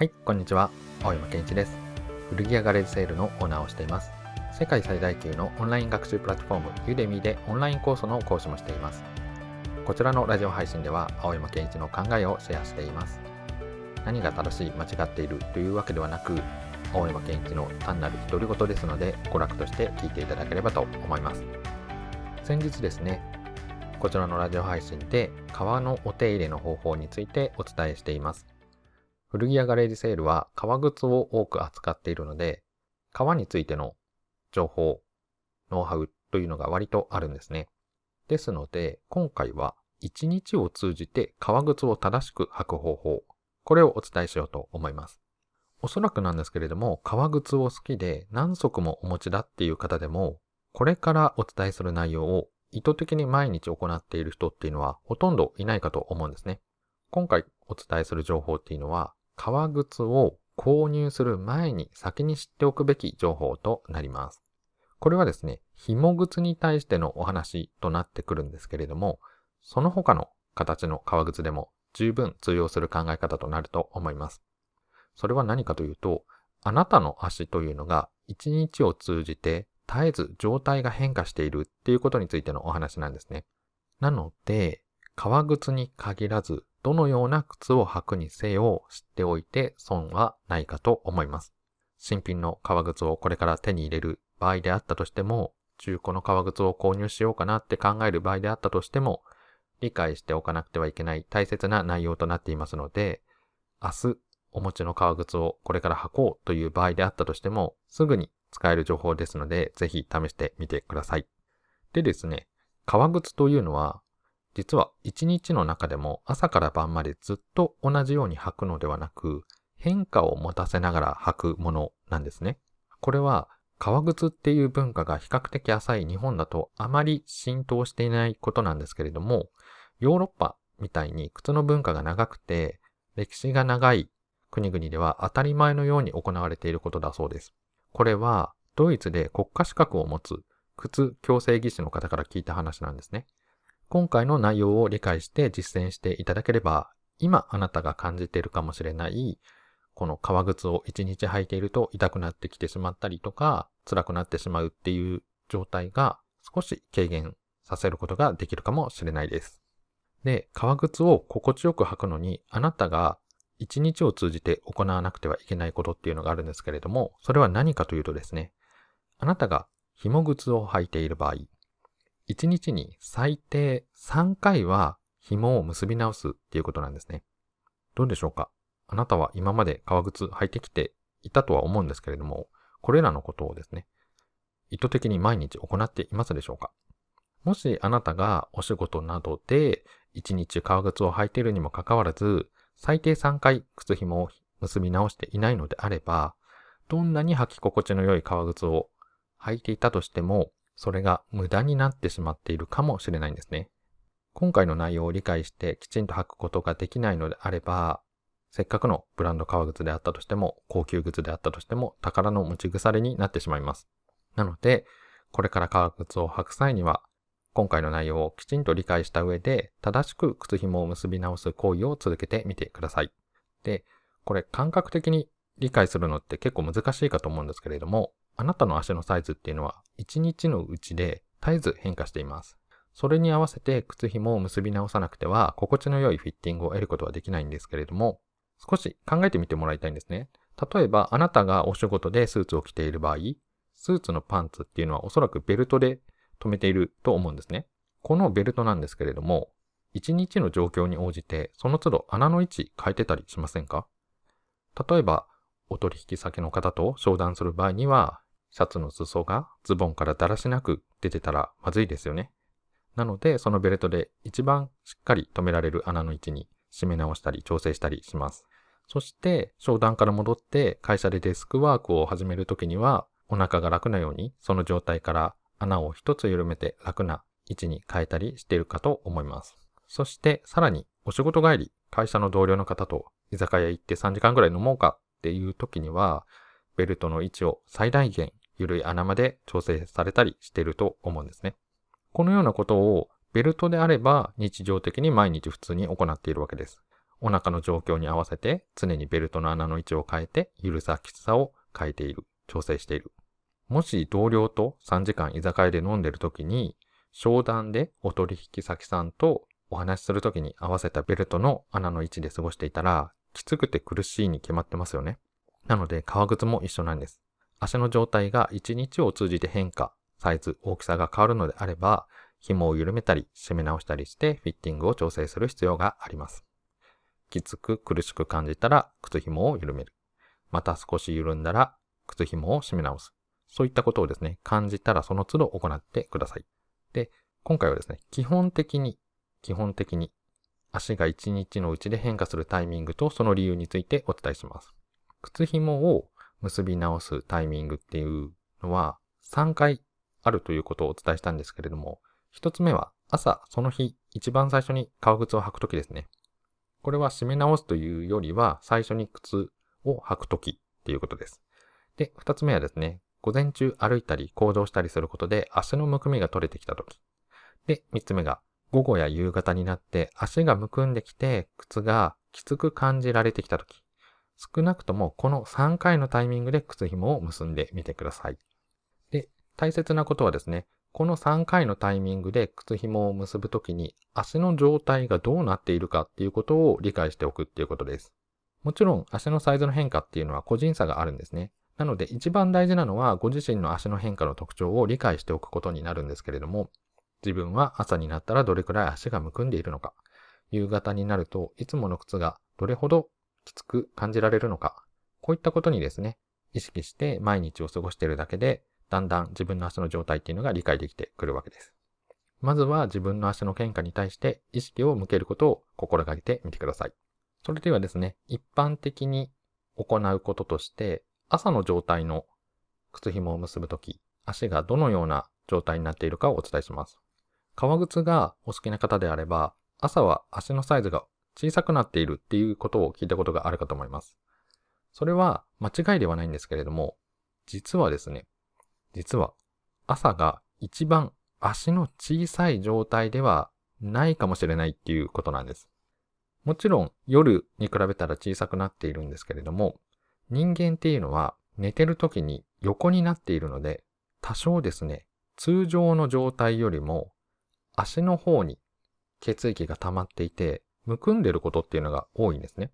はい、こんにちは。青山健一です。古着屋ガレージセールのオーナーをしています。世界最大級のオンライン学習プラットフォーム、ユーデミーでオンラインコースの講師もしています。こちらのラジオ配信では、青山健一の考えをシェアしています。何が正しい、間違っているというわけではなく、青山健一の単なる独り言ですので、娯楽として聞いていただければと思います。先日ですね、こちらのラジオ配信で革のお手入れの方法についてお伝えしています。古着屋ガレージセールは革靴を多く扱っているので、革についての情報、ノウハウというのが割とあるんですね。ですので、今回は一日を通じて革靴を正しく履く方法、これをお伝えしようと思います。おそらくなんですけれども、革靴を好きで何足もお持ちだっていう方でも、これからお伝えする内容を意図的に毎日行っている人っていうのはほとんどいないかと思うんですね。今回お伝えする情報っていうのは、革靴を購入する前に先に知っておくべき情報となります。これはですね、紐靴に対してのお話となってくるんですけれども、その他の形の革靴でも十分通用する考え方となると思います。それは何かというと、あなたの足というのが一日を通じて絶えず状態が変化しているっていうことについてのお話なんですね。なので、革靴に限らずどのような靴を履くにせよ知っておいて損はないかと思います。新品の革靴をこれから手に入れる場合であったとしても、中古の革靴を購入しようかなって考える場合であったとしても、理解しておかなくてはいけない大切な内容となっていますので、明日お持ちの革靴をこれから履こうという場合であったとしても、すぐに使える情報ですので、ぜひ試してみてください。でですね、革靴というのは実は一日の中でも朝から晩までずっと同じように履くのではなく、変化を持たせながら履くものなんですね。これは革靴っていう文化が比較的浅い日本だとあまり浸透していないことなんですけれども、ヨーロッパみたいに靴の文化が長くて歴史が長い国々では当たり前のように行われていることだそうです。これはドイツで国家資格を持つ靴矯正技師の方から聞いた話なんですね。今回の内容を理解して実践していただければ、今あなたが感じているかもしれない、この革靴を一日履いていると痛くなってきてしまったりとか、辛くなってしまうっていう状態が少し軽減させることができるかもしれないです。で、革靴を心地よく履くのに、あなたが一日を通じて行わなくてはいけないことっていうのがあるんですけれども、それは何かというとですね、あなたが紐靴を履いている場合、1日に最低3回は紐を結び直すっていうことなんですね。どうでしょうか？あなたは今まで革靴履いてきていたとは思うんですけれども、これらのことをですね、意図的に毎日行っていますでしょうか？もしあなたがお仕事などで1日革靴を履いているにもかかわらず、最低3回靴紐を結び直していないのであれば、どんなに履き心地の良い革靴を履いていたとしても、それが無駄になってしまっているかもしれないんですね。今回の内容を理解してきちんと履くことができないのであれば、せっかくのブランド革靴であったとしても、高級靴であったとしても、宝の持ち腐れになってしまいます。なので、これから革靴を履く際には、今回の内容をきちんと理解した上で、正しく靴紐を結び直す行為を続けてみてください。で、これ感覚的に理解するのって結構難しいかと思うんですけれども、あなたの足のサイズっていうのは1日のうちで絶えず変化しています。それに合わせて靴紐を結び直さなくては心地の良いフィッティングを得ることはできないんですけれども、少し考えてみてもらいたいんですね。例えばあなたがお仕事でスーツを着ている場合、スーツのパンツっていうのはおそらくベルトで留めていると思うんですね。このベルトなんですけれども、1日の状況に応じてその都度穴の位置変えてたりしませんか？例えば、お取引先の方と商談する場合には、シャツの裾がズボンからだらしなく出てたらまずいですよね。なので、そのベルトで一番しっかり止められる穴の位置に締め直したり調整したりします。そして、商談から戻って会社でデスクワークを始めるときには、お腹が楽なように、その状態から穴を一つ緩めて楽な位置に変えたりしているかと思います。そして、さらに、お仕事帰り、会社の同僚の方と居酒屋行って3時間ぐらい飲もうかっていう時には、ベルトの位置を最大限緩い穴まで調整されたりしていると思うんですね。このようなことをベルトであれば日常的に毎日普通に行っているわけです。お腹の状況に合わせて常にベルトの穴の位置を変えて、緩さ、きつさを変えている。調整している。もし同僚と3時間居酒屋で飲んでる時に、商談でお取引先さんとお話しする時に合わせたベルトの穴の位置で過ごしていたら、きつくて苦しいに決まってますよね。なので、革靴も一緒なんです。足の状態が1日を通じて変化、サイズ、大きさが変わるのであれば、紐を緩めたり、締め直したりして、フィッティングを調整する必要があります。きつく苦しく感じたら、靴紐を緩める。また少し緩んだら、靴紐を締め直す。そういったことをですね、感じたらその都度行ってください。で、今回はですね、基本的に、基本的に、足が1日のうちで変化するタイミングとその理由についてお伝えします。靴紐を結び直すタイミングっていうのは3回あるということをお伝えしたんですけれども、1つ目は朝その日一番最初に革靴を履くときですね。これは締め直すというよりは最初に靴を履くときっていうことです。で、2つ目はですね、午前中歩いたり行動したりすることで足のむくみが取れてきたとき。で、3つ目が午後や夕方になって足がむくんできて靴がきつく感じられてきたとき。少なくともこの3回のタイミングで靴紐を結んでみてください。で、大切なことはですね、この3回のタイミングで靴紐を結ぶときに足の状態がどうなっているかっていうことを理解しておくっていうことです。もちろん足のサイズの変化っていうのは個人差があるんですね。なので一番大事なのはご自身の足の変化の特徴を理解しておくことになるんですけれども、自分は朝になったらどれくらい足がむくんでいるのか、夕方になるといつもの靴がどれほどきつく感じられるのか、こういったことにですね、意識して毎日を過ごしているだけで、だんだん自分の足の状態っていうのが理解できてくるわけです。まずは自分の足の変化に対して意識を向けることを心がけてみてください。それではですね、一般的に行うこととして、朝の状態の靴紐を結ぶとき、足がどのような状態になっているかをお伝えします。革靴がお好きな方であれば、朝は足のサイズが小さくなっているっていうことを聞いたことがあるかと思います。それは間違いではないんですけれども、実はですね、実は朝が一番足の小さい状態ではないかもしれないっていうことなんです。もちろん夜に比べたら小さくなっているんですけれども、人間っていうのは寝てる時に横になっているので、多少ですね、通常の状態よりも足の方に血液が溜まっていて、むくんでることっていうのが多いんですね。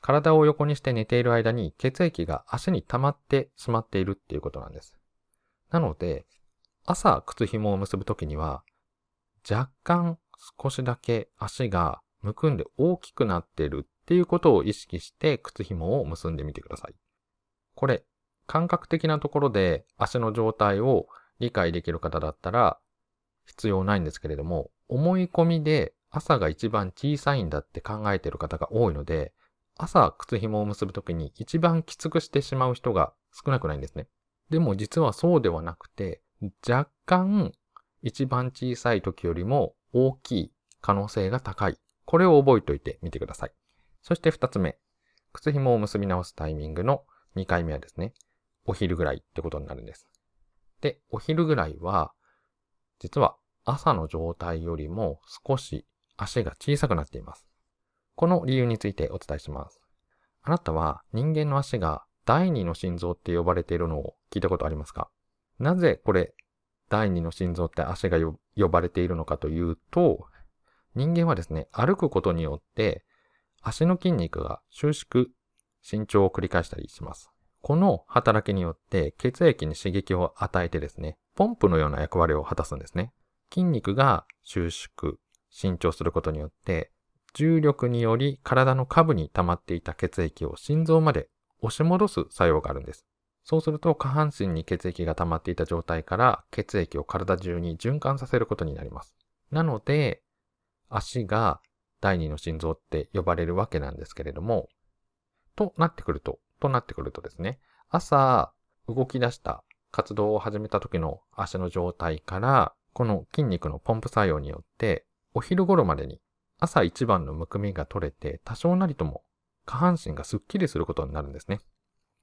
体を横にして寝ている間に血液が足に溜まってしまっているっていうことなんです。なので、朝靴紐を結ぶときには、若干少しだけ足がむくんで大きくなってるっていうことを意識して靴紐を結んでみてください。これ、感覚的なところで足の状態を理解できる方だったら必要ないんですけれども、思い込みで朝が一番小さいんだって考えてる方が多いので、朝靴紐を結ぶときに一番きつくしてしまう人が少なくないんですね。でも実はそうではなくて、若干一番小さい時よりも大きい可能性が高い。これを覚えておいてみてください。そして二つ目、靴紐を結び直すタイミングの2回目はですね、お昼ぐらいってことになるんです。で、お昼ぐらいは、実は朝の状態よりも少し足が小さくなっています。この理由についてお伝えします。あなたは人間の足が第二の心臓って呼ばれているのを聞いたことありますか？なぜこれ第二の心臓って足が呼ばれているのかというと、人間はですね、歩くことによって足の筋肉が収縮、伸長を繰り返したりします。この働きによって血液に刺激を与えてですね、ポンプのような役割を果たすんですね。筋肉が収縮、伸長することによって、重力により体の下部に溜まっていた血液を心臓まで押し戻す作用があるんです。そうすると下半身に血液が溜まっていた状態から血液を体中に循環させることになります。なので、足が第二の心臓って呼ばれるわけなんですけれども、となってくると、となってくるとですね、朝動き出した活動を始めた時の足の状態から、この筋肉のポンプ作用によってお昼頃までに朝一番のむくみが取れて多少なりとも下半身がスッキリすることになるんですね。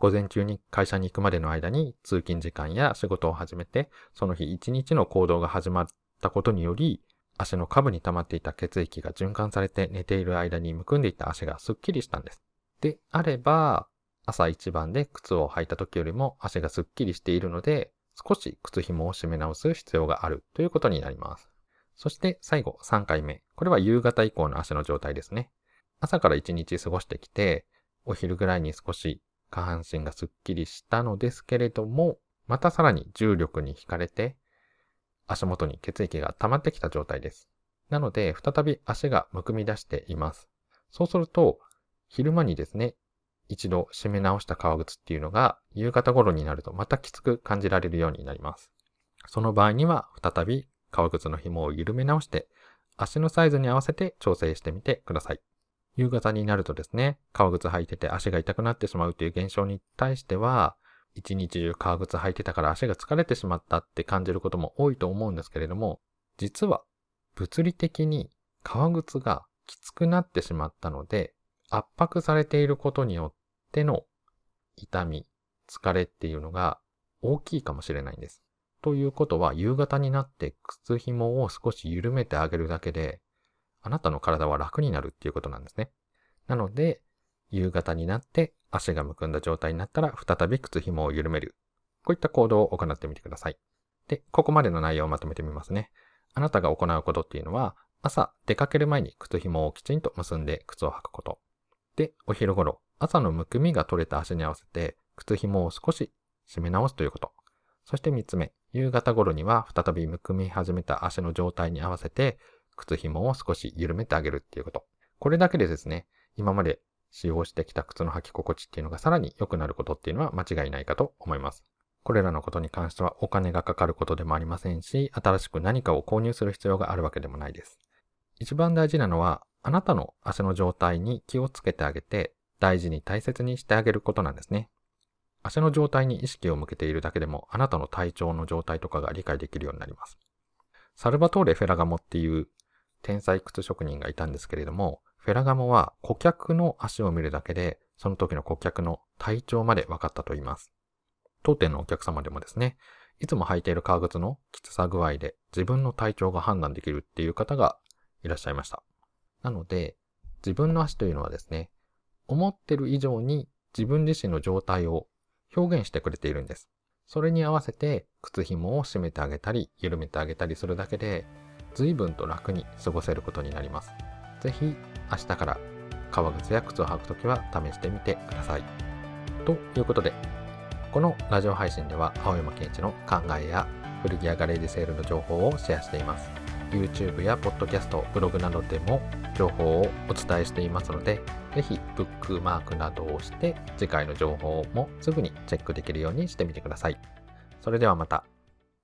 午前中に会社に行くまでの間に通勤時間や仕事を始めて、その日一日の行動が始まったことにより、足の下部に溜まっていた血液が循環されて寝ている間にむくんでいた足がすっきりしたんです。であれば、朝一番で靴を履いた時よりも足がすっきりしているので、少し靴紐を締め直す必要があるということになります。そして最後3回目。これは夕方以降の足の状態ですね。朝から1日過ごしてきて、お昼ぐらいに少し下半身がすっきりしたのですけれども、またさらに重力に惹かれて、足元に血液が溜まってきた状態です。なので、再び足がむくみ出しています。そうすると、昼間にですね、一度締め直した革靴っていうのが、夕方頃になるとまたきつく感じられるようになります。その場合には、再び革靴の紐を緩め直して、足のサイズに合わせて調整してみてください。夕方になるとですね、革靴履いてて足が痛くなってしまうという現象に対しては、一日中革靴履いてたから足が疲れてしまったって感じることも多いと思うんですけれども、実は物理的に革靴がきつくなってしまったので、圧迫されていることによっての痛み、疲れっていうのが大きいかもしれないんです。ということは、夕方になって靴紐を少し緩めてあげるだけで、あなたの体は楽になるっていうことなんですね。なので、夕方になって足がむくんだ状態になったら再び靴紐を緩める。こういった行動を行ってみてください。で、ここまでの内容をまとめてみますね。あなたが行うことっていうのは、朝出かける前に靴紐をきちんと結んで靴を履くこと。で、お昼頃、朝のむくみが取れた足に合わせて靴紐を少し締め直すということ。そして三つ目、夕方頃には再びむくみ始めた足の状態に合わせて靴紐を少し緩めてあげるっていうこと。これだけでですね、今まで使用してきた靴の履き心地っていうのがさらに良くなることっていうのは間違いないかと思います。これらのことに関してはお金がかかることでもありませんし、新しく何かを購入する必要があるわけでもないです。一番大事なのは、あなたの足の状態に気をつけてあげて、大事に大切にしてあげることなんですね。足の状態に意識を向けているだけでも、あなたの体調の状態とかが理解できるようになります。サルバトーレ・フェラガモっていう天才靴職人がいたんですけれども、フェラガモは顧客の足を見るだけで、その時の顧客の体調まで分かったと言います。当店のお客様でもですね、いつも履いている革靴のきつさ具合で自分の体調が判断できるっていう方がいらっしゃいました。なので、自分の足というのはですね、思ってる以上に自分自身の状態を表現してくれているんです。それに合わせて靴紐を締めてあげたり、緩めてあげたりするだけで、随分と楽に過ごせることになります。ぜひ明日から革靴や靴を履くときは試してみてください。ということで、このラジオ配信では青山健一の考えや古着やガレージセールの情報をシェアしています。YouTube や Podcast、ブログなどでも情報をお伝えしていますので、ぜひブックマークなどをして次回の情報もすぐにチェックできるようにしてみてください。それではまた。